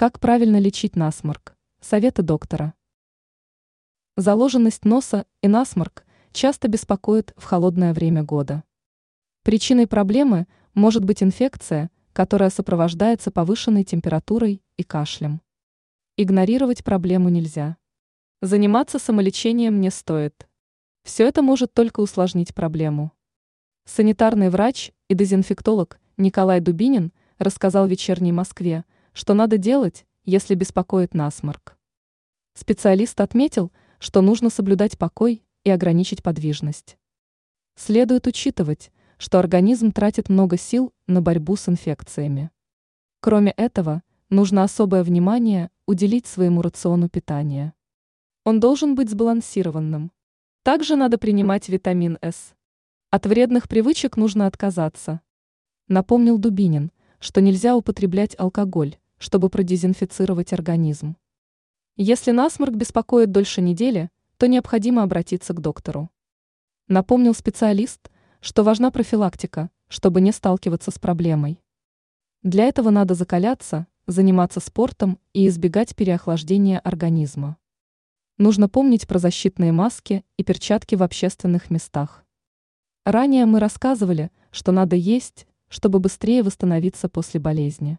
Как правильно лечить насморк? Советы доктора. Заложенность носа и насморк часто беспокоит в холодное время года. Причиной проблемы может быть инфекция, которая сопровождается повышенной температурой и кашлем. Игнорировать проблему нельзя. Заниматься самолечением не стоит. Все это может только усложнить проблему. Санитарный врач и дезинфектолог Николай Дубинин рассказал вечерней Москве, что надо делать, если беспокоит насморк. Специалист отметил, что нужно соблюдать покой и ограничить подвижность. Следует учитывать, что организм тратит много сил на борьбу с инфекциями. Кроме этого, нужно особое внимание уделить своему рациону питания. Он должен быть сбалансированным. Также надо принимать витамин С. От вредных привычек нужно отказаться. Напомнил Дубинин, что нельзя употреблять алкоголь, чтобы продезинфицировать организм. Если насморк беспокоит дольше недели, то необходимо обратиться к доктору. Напомнил специалист, что важна профилактика, чтобы не сталкиваться с проблемой. Для этого надо закаляться, заниматься спортом и избегать переохлаждения организма. Нужно помнить про защитные маски и перчатки в общественных местах. Ранее мы рассказывали, что надо есть, чтобы быстрее восстановиться после болезни.